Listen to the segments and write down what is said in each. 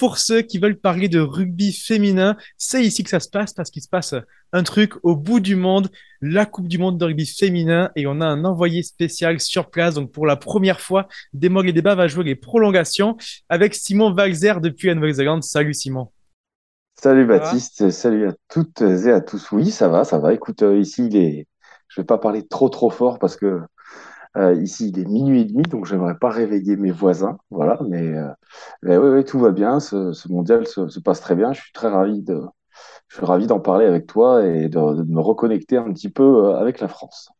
pour ceux qui veulent parler de rugby féminin, c'est ici que ça se passe parce qu'il se passe un truc au bout du monde, la Coupe du monde de rugby féminin et on a un envoyé spécial sur place. Donc pour la première fois, Démog et Débat va jouer les prolongations avec Simon Valzer depuis la Nouvelle-Zélande. Salut Simon. Salut Baptiste, salut à toutes et à tous. Oui, ça va, ça va. Écoute, euh, ici, il est... je vais pas parler trop trop fort parce que euh, ici, il est minuit et demi, donc j'aimerais pas réveiller mes voisins. Voilà, mais, euh, oui, tout va bien. Ce, mondial se, passe très bien. Je suis très ravi de, je suis ravi d'en parler avec toi et de, me reconnecter un petit peu euh, avec la France.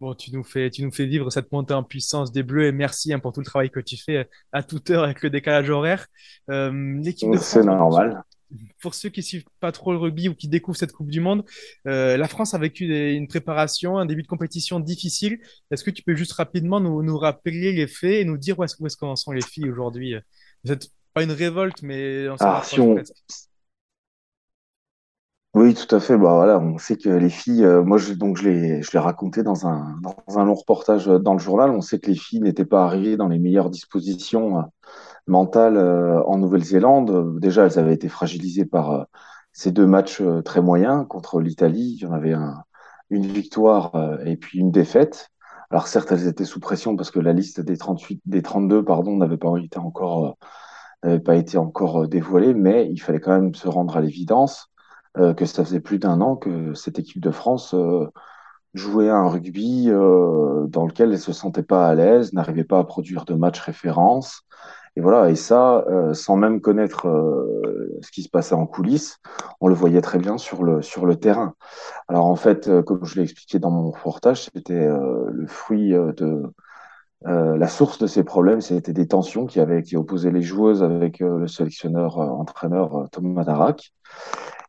Bon, tu nous fais, tu nous fais vivre cette montée en puissance des Bleus et merci hein, pour tout le travail que tu fais à toute heure avec le décalage horaire. L'équipe de C'est normal pour ceux qui suivent pas trop le rugby ou qui découvrent cette Coupe du Monde, euh, la France a vécu une préparation, un début de compétition difficile. Est-ce que tu peux juste rapidement nous, rappeler les faits et nous dire où est-ce, qu'en sont les filles aujourd'hui? C'est pas une révolte, mais on ah, Oui, tout à fait. Bah, voilà, on sait que les filles, euh, moi je, donc je l'ai, je l'ai raconté dans un, dans un long reportage dans le journal, on sait que les filles n'étaient pas arrivées dans les meilleures dispositions mentale euh, en Nouvelle-Zélande. Déjà, elles avaient été fragilisées par euh, ces deux matchs euh, très moyens contre l'Italie. Il y en avait un, une victoire et puis une défaite. Alors certes, elles étaient sous pression parce que la liste des 38, des 32, pardon, n'avait pas été encore, été dévoilée, mais il fallait quand même se rendre à l'évidence que ça faisait plus d'un an que cette équipe de France jouait un rugby dans lequel elle se sentait pas à l'aise, n'arrivait pas à produire de matchs référence, et voilà, et ça, euh, sans même connaître euh, ce qui se passait en coulisses, on le voyait très bien sur le, sur le terrain. Alors en fait, euh, comme je l'ai expliqué dans mon reportage, c'était le fruit de... la source de ces problèmes, c'était des tensions qui avaient qui opposaient les joueuses avec le sélectionneur entraîneur Thomas Darac.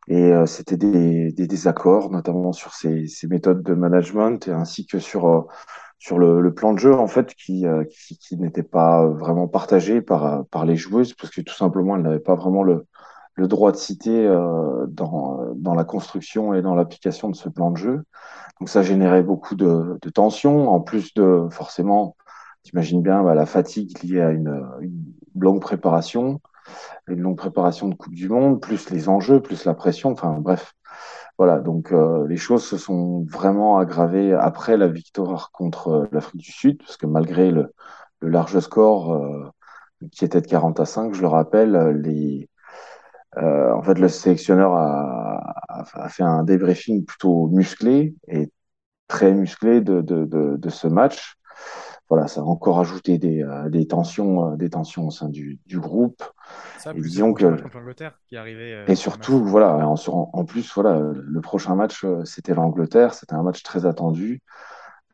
Et c'était des, désaccords, notamment sur ces méthodes de management, ainsi que sur sur le, plan de jeu en fait qui, euh, qui, n'était pas vraiment partagé par, par les joueuses parce que tout simplement elles n'avaient pas vraiment le, le droit de citer euh, dans, dans la construction et dans l'application de ce plan de jeu. Donc ça générait beaucoup de, de tensions, en plus de forcément, t'imagines bien bah, la fatigue liée à une, une, longue préparation, une longue préparation de Coupe du Monde, plus les enjeux, plus la pression, enfin bref, voilà, donc euh, les choses se sont vraiment aggravées après la victoire contre euh, l'Afrique du Sud, parce que malgré le, large score euh, qui était de 40 à 5, je le rappelle, en fait, le sélectionneur a, fait un débriefing plutôt musclé et très musclé de ce match. Voilà, ça a encore ajouté des, des tensions, des tensions au sein du, du groupe et disons que qui arrivait. Euh, et surtout, voilà, en, plus, voilà, le prochain match, euh, c'était l'Angleterre. C'était un match très attendu.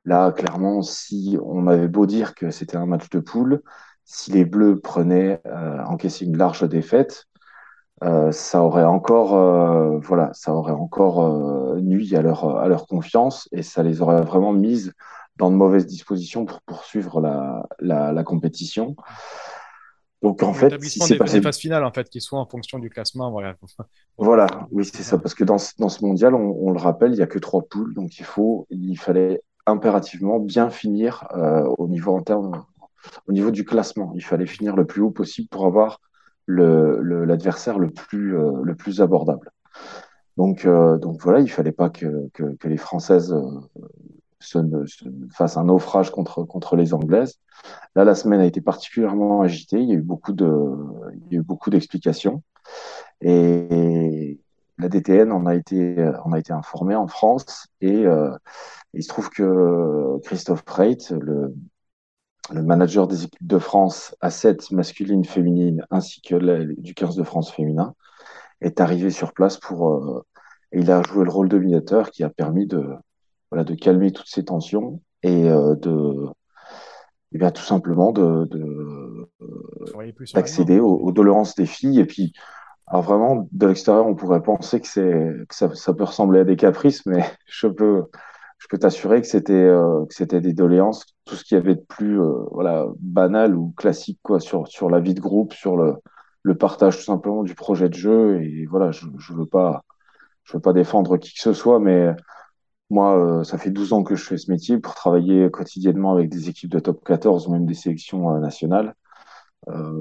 Là, clairement, si on avait beau dire que c'était un match de poule, si les Bleus prenaient euh, encaissé une large défaite, euh, ça aurait encore, voilà, ça aurait encore nuit à leur à leur confiance et ça les aurait vraiment mises dans de mauvaises dispositions pour poursuivre la, la, la compétition. Donc en fait, si c'est passé... phases finales en fait, qui soit en fonction du classement, voilà. Voilà, oui c'est ça, parce que dans, dans ce mondial, on, le rappelle, il y a que trois poules, donc il faut, il fallait impérativement bien finir euh, au niveau interne, au niveau du classement. Il fallait finir le plus haut possible pour avoir le l'adversaire le, plus euh, le plus abordable. Donc euh, donc voilà, il fallait pas que que, que les Françaises se, se fassent un naufrage contre contre les Anglaises. Là, la semaine a été particulièrement agitée. Il y a eu beaucoup de, il y a eu beaucoup d'explications. Et la DTN en a été, en a été informée en France. Et euh, il se trouve que Christophe Reit, le, manager des équipes de France à 7 masculines, féminines, ainsi que du 15 de France féminin, est arrivé sur place pour, euh, et il a joué le rôle de médiateur qui a permis de, voilà, de calmer toutes ces tensions et euh, de, eh bien, tout simplement de, d'accéder aux, doléances des filles. Et puis, alors vraiment, de l'extérieur, on pourrait penser que, c'est, ça, ça, peut ressembler à des caprices, mais je peux, je peux t'assurer que c'était, euh, que c'était des doléances, tout ce qui avait de plus euh, voilà, banal ou classique quoi, sur, sur la vie de groupe, sur le, le partage tout simplement du projet de jeu. Et voilà, je ne veux, pas, je veux pas défendre qui que ce soit, mais moi, euh, ça fait 12 ans que je fais ce métier pour travailler quotidiennement avec des équipes de top 14 ou même des sélections euh, nationales.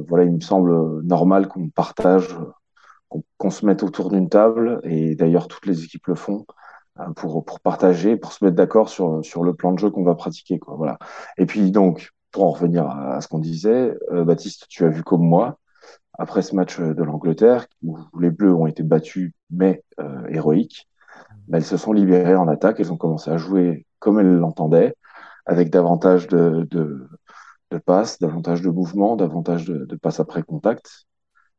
voilà, il me semble normal qu'on partage, qu'on se mette autour d'une table, et d'ailleurs toutes les équipes le font, pour, pour partager, pour se mettre d'accord sur, sur le plan de jeu qu'on va pratiquer. Voilà. Et puis donc, pour en revenir à, ce qu'on disait, Baptiste, tu as vu comme moi, après ce match de l'Angleterre, où les Bleus ont été battus, mais héroïques, ben, elles se sont libérées en attaque, elles ont commencé à jouer comme elles l'entendaient, avec davantage de, de, passes, davantage de mouvements, davantage de, passes après contact.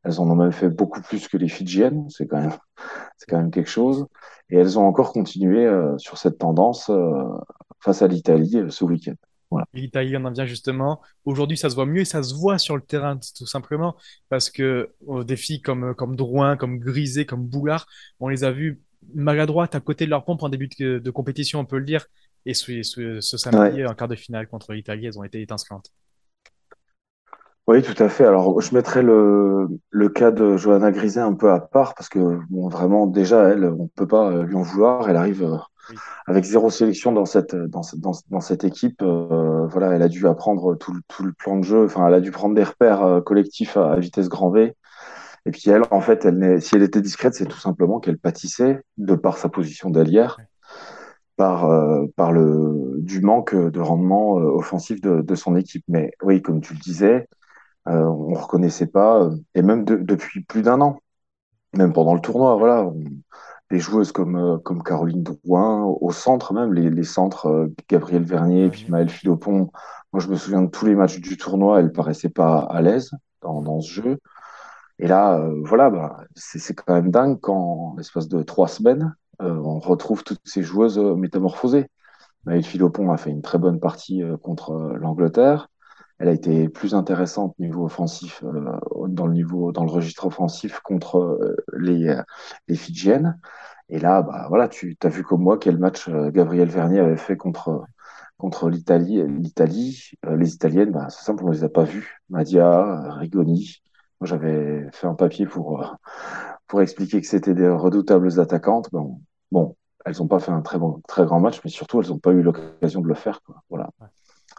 Elles en ont même fait beaucoup plus que les Fidjiennes, c'est quand même, c'est quand même quelque chose. Et elles ont encore continué euh, sur cette tendance euh, face à l'Italie euh, ce week-end. Voilà. L'Italie, on en vient justement. Aujourd'hui, ça se voit mieux et ça se voit sur le terrain, tout simplement, parce que des filles comme, comme Drouin, comme Grisé, comme Boulard, on les a vues maladroites à côté de leur pompe en début de, de compétition, on peut le dire. Et ce, ce, ce samedi, en quart de finale contre l'Italie, elles ont été étincelantes. Oui, tout à fait. Alors, je mettrais le, le cas de Johanna Griset un peu à part parce que, bon, vraiment, déjà, elle, on ne peut pas euh, lui en vouloir. Elle arrive euh, avec zéro sélection dans cette, dans, dans, dans cette équipe. Euh, voilà, elle a dû apprendre tout, tout, le plan de jeu. Enfin, elle a dû prendre des repères collectifs à, vitesse grand V. Et puis, elle, en fait, elle si elle était discrète, c'est tout simplement qu'elle pâtissait de par sa position d'allière par, euh, par le, du manque de rendement euh, offensif de, de, son équipe. Mais oui, comme tu le disais, euh, on reconnaissait pas, et même depuis plus d'un an, même pendant le tournoi, voilà, des joueuses comme, comme Caroline Drouin, au centre même, les, les centres Gabriel Vernier et puis Maëlle Philopon. Moi, je me souviens de tous les matchs du tournoi, elle paraissait pas à l'aise dans, dans ce jeu. Et là, voilà, bah, c'est quand même dingue qu'en l'espace de trois semaines, euh, on retrouve toutes ces joueuses euh, métamorphosées. Maëlle Philopon a fait une très bonne partie euh, contre l'Angleterre. Elle a été plus intéressante niveau offensif, dans le niveau, dans le registre offensif contre les, Fidjiennes. Et là, bah, voilà, tu as vu comme moi quel match Gabriel Vernier avait fait contre, contre l'Italie. Les Italiennes, bah, c'est simple, on les a pas vues. Madia, Rigoni. J'avais fait un papier pour, pour expliquer que c'était des redoutables attaquantes. Bon, bon elles n'ont pas fait un très, bon, très grand match, mais surtout, elles n'ont pas eu l'occasion de le faire. Voilà.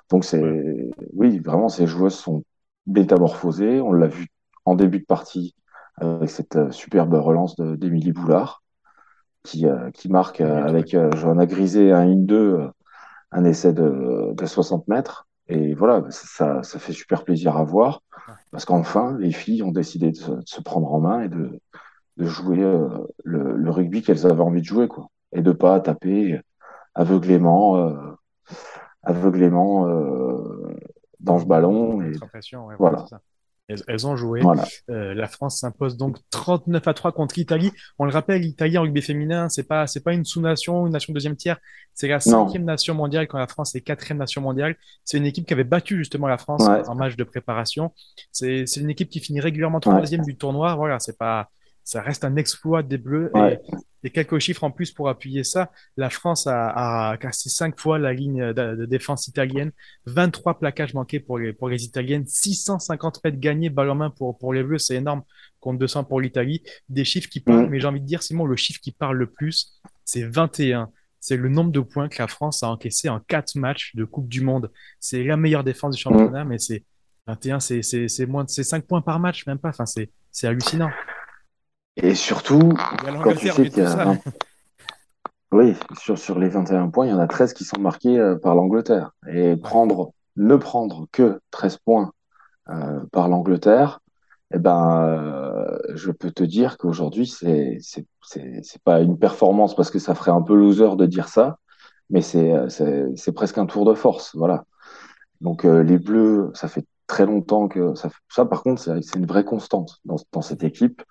Donc, c'est oui, vraiment, ces joueuses sont métamorphosées. On l'a vu en début de partie avec cette euh, superbe relance d'Émilie Boulard, qui, euh, qui marque euh, avec Johanna Grisé un 1-2, un essai de, de 60 mètres. Et voilà, ça, ça fait super plaisir à voir, parce qu'enfin, les filles ont décidé de se, prendre en main et de, de jouer le, le, rugby qu'elles avaient envie de jouer, quoi et de pas taper aveuglément, euh, aveuglément euh, dans ce ballon. Et, voilà. Elles, ont joué. Euh, la France s'impose donc 39 à 3 contre l'Italie. On le rappelle, l'Italie en rugby féminin, c'est pas c'est pas une sous-nation, une nation deuxième tiers. C'est la cinquième nation mondiale quand la France est quatrième nation mondiale. C'est une équipe qui avait battu justement la France en match de préparation. C'est une équipe qui finit régulièrement troisième du tournoi. Voilà, c'est pas ça reste un exploit des Bleus. Et, quelques chiffres en plus pour appuyer ça. La France a, a cassé cinq fois la ligne de, défense italienne, 23 plaquages manqués pour les, pour les Italiennes, 650 mètres gagnés balle en main pour, pour les Bleus, c'est énorme, contre 200 pour l'Italie. Des chiffres qui parlent, mm. mais j'ai envie de dire, Simon, le chiffre qui parle le plus, c'est 21 c'est le nombre de points que la France a encaissé en quatre matchs de Coupe du Monde. C'est la meilleure défense du championnat, mm. mais c'est 21, c'est moins de 5 points par match, même pas. Enfin, c'est hallucinant. Et surtout, quand tu sais qu'il y a... Oui, sur, sur les 21 points, il y en a 13 qui sont marqués euh, par l'Angleterre. Et prendre, ne prendre que 13 points euh, par l'Angleterre, eh ben, euh, je peux te dire qu'aujourd'hui, c'est c'est pas une performance parce que ça ferait un peu loser de dire ça, mais c'est c'est presque un tour de force, voilà. Donc les Bleus, ça fait très longtemps que ça, ça par contre, c'est une vraie constante dans, dans cette équipe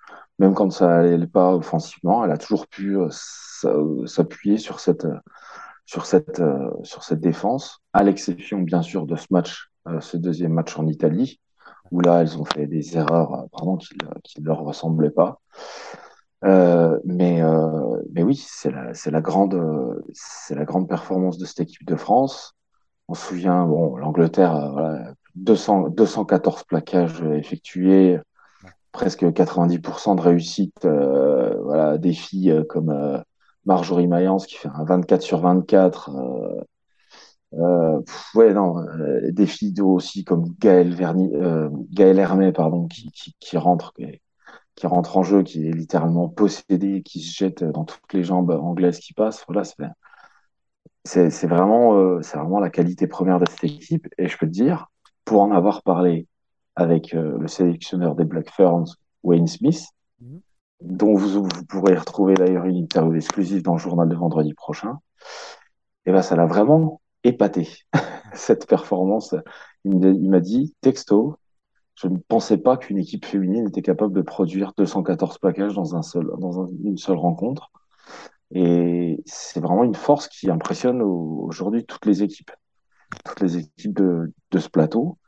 même quand ça n'allait pas offensivement, elle a toujours pu euh, s'appuyer sur cette, sur, cette, euh, sur cette défense, à l'exception bien sûr de ce match, euh, ce deuxième match en Italie, où là elles ont fait des erreurs pardon, qui ne leur ressemblaient pas. mais, mais oui, c'est la, la, grande, la grande performance de cette équipe de France. On se souvient, bon, l'Angleterre, voilà, 200, 214 plaquages effectués, presque 90% de réussite euh, voilà, des filles euh, comme euh, Marjorie Mayence qui fait un 24 sur 24. Euh, ouais, non, des filles aussi comme Gaël Verni, euh, Gaël Hermé, pardon, qui, qui, rentre, qui, rentre en jeu, qui est littéralement possédé, qui se jette dans toutes les jambes anglaises qui passent. Voilà, c'est, c'est vraiment, c'est vraiment la qualité première de cette équipe. Et je peux te dire, pour en avoir parlé avec euh, le sélectionneur des Black Ferns, Wayne Smith, mm-hmm. dont vous, vous pourrez retrouver d'ailleurs une interview exclusive dans le journal de vendredi prochain, et ben ça l'a vraiment épaté, cette performance. Il m'a dit, texto, je ne pensais pas qu'une équipe féminine était capable de produire 214 plaquages dans, un seul, dans une seule rencontre. Et c'est vraiment une force qui impressionne aujourd'hui toutes les équipes, toutes les équipes de, de ce plateau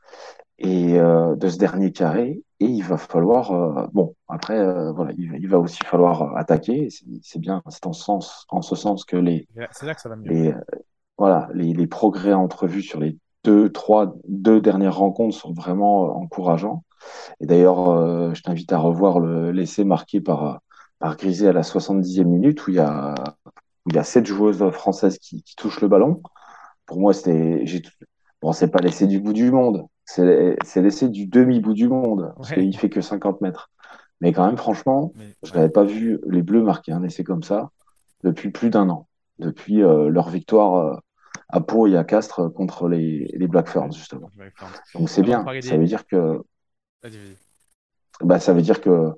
et euh, de ce dernier carré. Et il va falloir, euh, bon, après, euh, voilà, il, va aussi falloir attaquer. C'est bien, c'est en, sens, en ce sens que les, c'est là que ça va mieux. les, voilà, les, les progrès entrevus sur les deux, trois, deux dernières rencontres sont vraiment encourageants. Et d'ailleurs, je t'invite à revoir le l'essai marqué par, par Grisé à la 70e minute où il y a, où il y a sept joueuses françaises qui, qui touchent le ballon. Pour moi, c'était, bon, c'est pas l'essai du bout du monde, c'est l'essai du demi-bout du monde, parce qu'il fait que 50 mètres. Mais quand même, franchement, je n'avais pas vu les Bleus marquer un essai comme ça depuis plus d'un an, depuis euh, leur victoire euh, à Pau et à Castres contre les, les Black Ferns, justement. Donc c'est bien, ça veut dire que... Bah, ça veut dire que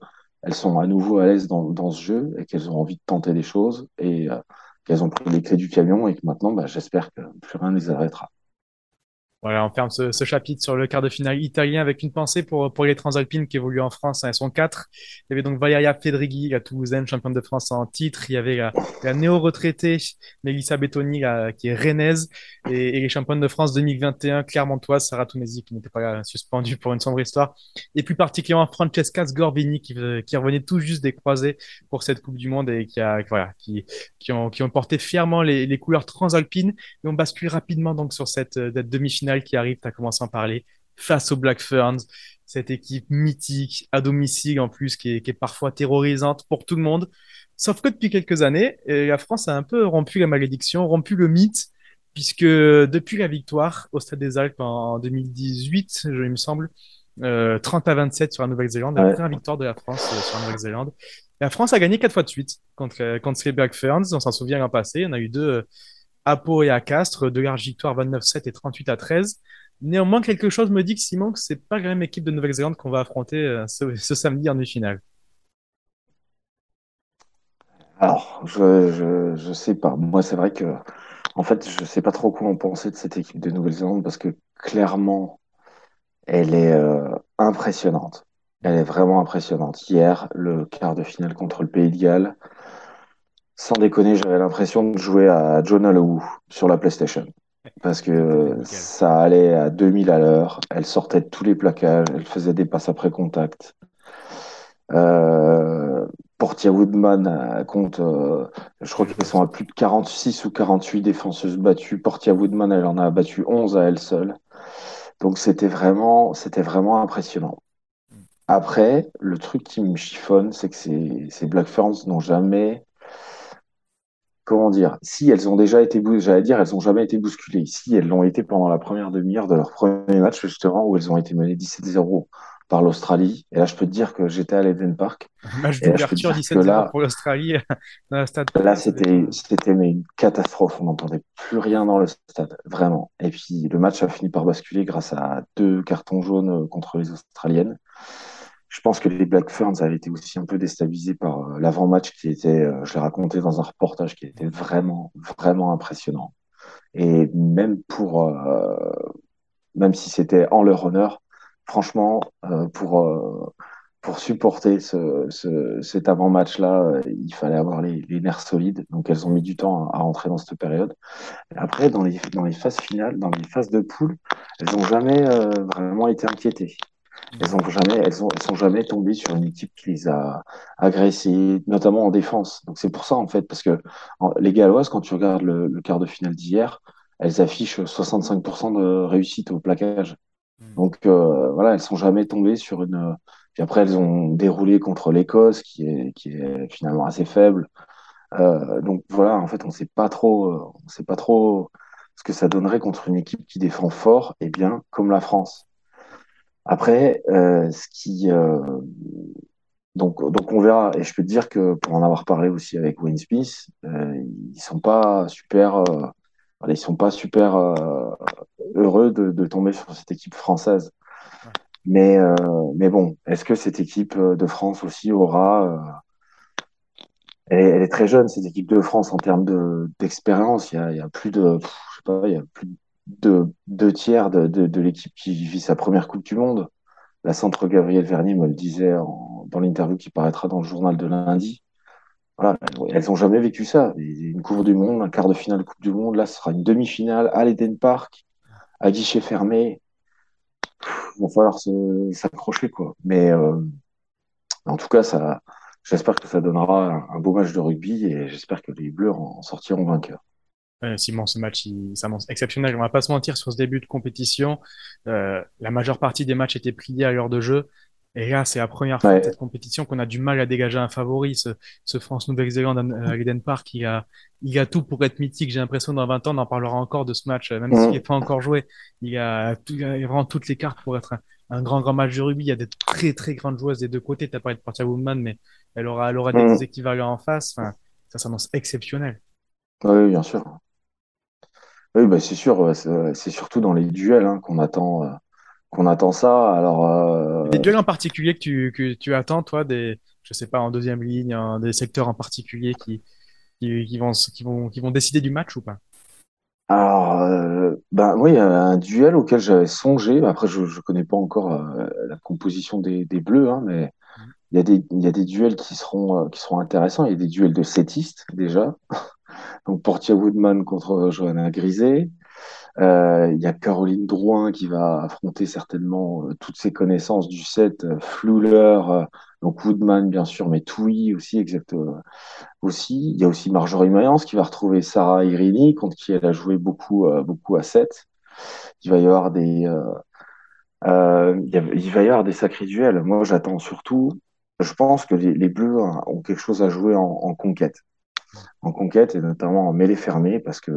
elles sont à nouveau à l'aise dans, dans, ce jeu et qu'elles ont envie de tenter des choses et euh, qu'elles ont pris les clés du camion et que maintenant, bah, j'espère que plus rien ne les arrêtera. Voilà, on ferme ce, chapitre sur le quart de finale italien avec une pensée pour, pour les Transalpines qui évoluent en France. Hein, elles sont quatre. Il y avait donc Valeria Fedrighi, la Toulousaine, championne de France en titre. Il y avait la, néo-retraitée Mélissa Bettoni, qui est rennaise. Et, les championnes de France 2021, Clermontoise, Sarah Tounesi, qui n'était pas suspendue pour une sombre histoire. Et plus particulièrement Francesca Sgorbini, qui, qui revenait tout juste des croisés pour cette Coupe du Monde et qui, a, qui, ont, qui ont porté fièrement les, couleurs transalpines. Et on bascule rapidement donc sur cette, cette demi-finale qui arrive, tu as commencé à en parler, face aux Black Ferns, cette équipe mythique, à domicile en plus, qui est, parfois terrorisante pour tout le monde. Sauf que depuis quelques années, euh, la France a un peu rompu la malédiction, rompu le mythe, puisque depuis la victoire au Stade des Alpes en 2018, je, il me semble, 30 euh, à 27 sur la Nouvelle-Zélande, la première victoire de la France euh, sur la Nouvelle-Zélande. La France a gagné quatre fois de suite contre, contre les Black Ferns. On s'en souvient l'an passé. On a eu deux, à Pau et à Castres, de large victoire 29-7 et 38 à 13. Néanmoins, quelque chose me dit que Simon, que c'est pas la même équipe de Nouvelle-Zélande qu'on va affronter euh, ce, samedi en demi-finale. Alors, je, je, sais pas. Moi, c'est vrai que, en fait, je sais pas trop quoi en penser de cette équipe de Nouvelle-Zélande parce que clairement, elle est euh, impressionnante. Elle est vraiment impressionnante. Hier, le quart de finale contre le Pays de Galles, sans déconner, j'avais l'impression de jouer à John Hallowoo sur la PlayStation. Parce que ça allait à 2000 à l'heure, elle sortait de tous les plaquages, elle faisait des passes après contact. Euh, Portia Woodman euh, compte, euh, je crois qu'elles sont à plus de 46 ou 48 défenseuses battues. Portia Woodman, elle en a battu 11 à elle seule. Donc c'était vraiment, c'était vraiment impressionnant. Après, le truc qui me chiffonne, c'est que ces, ces Black Ferns n'ont jamais comment dire, si elles ont déjà été, j'allais dire, elles n'ont jamais été bousculées. Si elles l'ont été pendant la première demi-heure de leur premier match, justement, où elles ont été menées 17-0 par l'Australie. Et là, je peux te dire que j'étais à l'Eden Park. Match d'ouverture 17-0 pour l'Australie dans le stade. Là, c'était, c'était une catastrophe. On n'entendait plus rien dans le stade, vraiment. Et puis, le match a fini par basculer grâce à deux cartons jaunes contre les Australiennes. Je pense que les Black Ferns avaient été aussi un peu déstabilisés par euh, l'avant-match qui était, euh, je l'ai raconté dans un reportage, qui était vraiment, vraiment impressionnant. Et même pour, euh, même si c'était en leur honneur, franchement, pour, pour supporter ce, ce, cet avant-match-là, il fallait avoir les, nerfs solides. Donc, elles ont mis du temps à, rentrer dans cette période. Après, dans les, dans les phases finales, dans les phases de poule, elles n'ont jamais vraiment été inquiétées. Elles ont jamais, elles, ont, elles sont jamais tombées sur une équipe qui les a agressées, notamment en défense. Donc c'est pour ça en fait, parce que les Galloises, quand tu regardes le, le quart de finale d'hier, elles affichent 65% de réussite au plaquage. Hmm. Donc euh, voilà, elles sont jamais tombées sur une. Puis après, elles ont déroulé contre l'Écosse, qui est, qui est finalement assez faible. Euh, donc voilà, en fait, on sait pas trop, on sait pas trop ce que ça donnerait contre une équipe qui défend fort et bien comme la France. Après, euh, ce qui donc, donc on verra. Et je peux te dire que pour en avoir parlé aussi avec Wayne Smith, euh, ils sont pas super, euh, ils sont pas super euh, heureux de, de, tomber sur cette équipe française. Mais, euh, mais bon, est-ce que cette équipe de France aussi aura elle est, elle est, très jeune, cette équipe de France, en termes de, d'expérience. Il, il, y a plus de, je sais pas, il y a plus de deux tiers de, l'équipe qui vit sa première Coupe du Monde. La centre Gabriel Vernier me le disait dans l'interview qui paraîtra dans le journal de lundi. Elles n'ont jamais vécu ça. Une Coupe du Monde, un quart de finale Coupe du Monde, là, ce sera une demi-finale à l'Eden Park, à guichet fermé. Il va falloir s'accrocher, quoi. Mais euh, en tout cas, j'espère que ça donnera un, beau match de rugby et j'espère que les Bleus en sortiront vainqueurs. Simon, ce match, il s'annonce exceptionnel. On va pas se mentir sur ce début de compétition. Euh, la majeure partie des matchs étaient pliés à l'heure de jeu. Et là, c'est la première fois de cette compétition qu'on a du mal à dégager un favori. Ce, ce France-Nouvelle-Zélande à Eden Park, il a, il a tout pour être mythique. J'ai l'impression dans 20 ans, on en parlera encore de ce match, même s'il n'est pas encore joué. Il a, tout, il a vraiment toutes les cartes pour être un, un, grand, grand match de rugby. Il y a des très, très grandes joueuses des deux côtés. Tu as parlé de Portia Woodman, mais elle aura, elle aura des mm. équivalents en face. Enfin, ça s'annonce exceptionnel. Oui, bien sûr. Oui, bah, c'est sûr, c'est surtout dans les duels hein, qu'on attend, euh, qu'on attend ça. Alors, euh... Des duels en particulier que tu, que tu attends, toi, des, je sais pas, en deuxième ligne, hein, des secteurs en particulier qui, qui, qui, vont, qui, vont, qui vont décider du match ou pas? Alors, euh, ben oui, il y a un duel auquel j'avais songé. Après, je ne connais pas encore euh, la composition des, des Bleus, hein, mais mmh. il y a des, y a des duels qui seront, euh, qui seront intéressants. Il y a des duels de setistes déjà. Donc Portia Woodman contre Johanna Griset. Euh, il y a Caroline Drouin qui va affronter certainement euh, toutes ses connaissances du set, euh, Fluller, donc Woodman bien sûr, mais Toui aussi. Aussi, il y a aussi Marjorie Mayence qui va retrouver Sarah Irini contre qui elle a joué beaucoup à 7. Il va y avoir des il, va y avoir des sacrés duels. Moi, j'attends surtout. Je pense que les, Bleus ont quelque chose à jouer en conquête en conquête et notamment en mêlée fermée parce que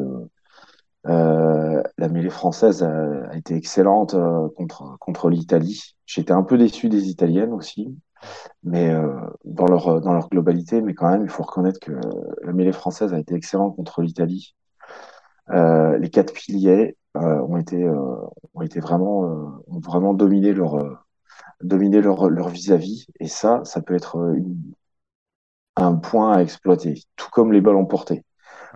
euh, la mêlée française a, été excellente euh, contre, contre l'Italie. J'étais un peu déçu des Italiennes aussi, mais euh, dans, leur, dans leur globalité, mais quand même, il faut reconnaître que la mêlée française a été excellente contre l'Italie. les quatre piliers ont été, ont été vraiment, ont vraiment dominé leur, vis-à-vis, et ça, ça peut être une, un point à exploiter, tout comme les ballons portés.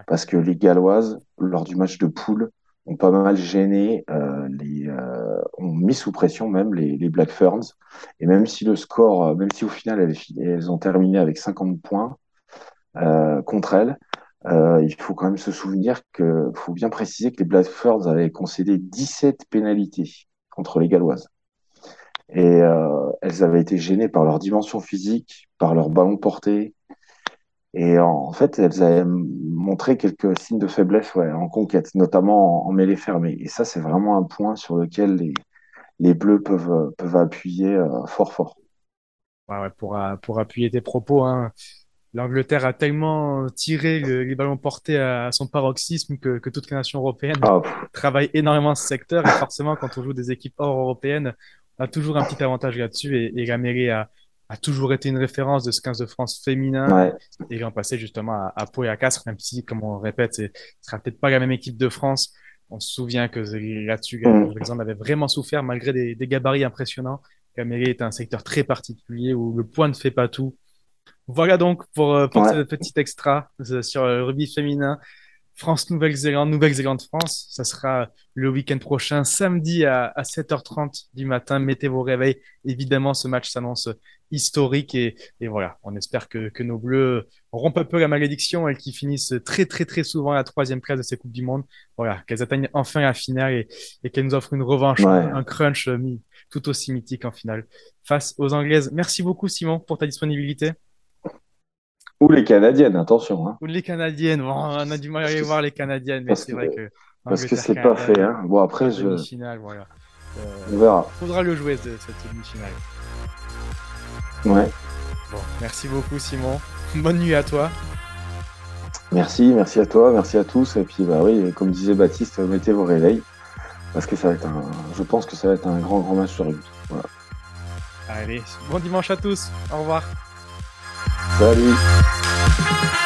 Parce que les Galloises, lors du match de poule, ont pas mal gêné, euh, les, euh, ont mis sous pression même les, les, Black Ferns. Et même si le score, euh, même si au final elles, elles ont terminé avec 50 points euh, contre elles, il faut quand même se souvenir que faut bien préciser que les Black Ferns avaient concédé 17 pénalités contre les Galloises. Et elles avaient été gênées par leur dimension physique, par leur ballon porté, et en, fait, elles avaient montré quelques signes de faiblesse ouais, en conquête, notamment en, mêlée fermée. Et ça, c'est vraiment un point sur lequel les, les Bleus peuvent, peuvent appuyer euh, fort, fort. Ouais, ouais, pour, euh, pour appuyer tes propos, hein, l'Angleterre a tellement tiré les ballons portés à, son paroxysme que, que toutes les nations européennes ah, travaillent énormément ce secteur. Et forcément, quand on joue des équipes hors européennes, on a toujours un petit avantage là-dessus. Et, et la mêlée a, a toujours été une référence de ce 15 de France féminin. Et l'an passé, justement, à, à Pau et à Castres, même si, comme on répète, ce sera peut-être pas la même équipe de France. On se souvient que là-dessus, mm. exemple, avait vraiment souffert malgré des, des gabarits impressionnants. Caméré est un secteur très particulier où le point ne fait pas tout. Voilà donc pour, euh, ce petit extra euh, sur le rugby féminin. France-Nouvelle-Zélande, Nouvelle-Zélande-France. Ça sera le week-end prochain, samedi à, à 7h30 du matin. Mettez vos réveils. Évidemment, ce match s'annonce historique et, et, voilà, on espère que, que, nos Bleus rompent un peu la malédiction, elles qui finissent très très très souvent à la troisième place de ces Coupes du Monde. Voilà, qu'elles atteignent enfin la finale et, et qu'elles nous offrent une revanche, un crunch tout aussi mythique en finale face aux Anglaises. Merci beaucoup Simon pour ta disponibilité. Ou les Canadiennes, attention. Hein. Ou les Canadiennes. Bon, on a du mal à aller voir les Canadiennes, mais c'est vrai que. Parce que c'est pas fait. Hein. Bon, après, je. voilà. Euh, on verra. Faudra le jouer, cette demi-finale. Ouais. Bon, merci beaucoup, Simon. Bonne nuit à toi. Merci, merci à toi, merci à tous. Et puis, bah oui, comme disait Baptiste, mettez vos réveils. Parce que ça va être un, je pense que ça va être un grand, grand match sur rugby. Voilà. Allez, bon dimanche à tous. Au revoir. Sorry.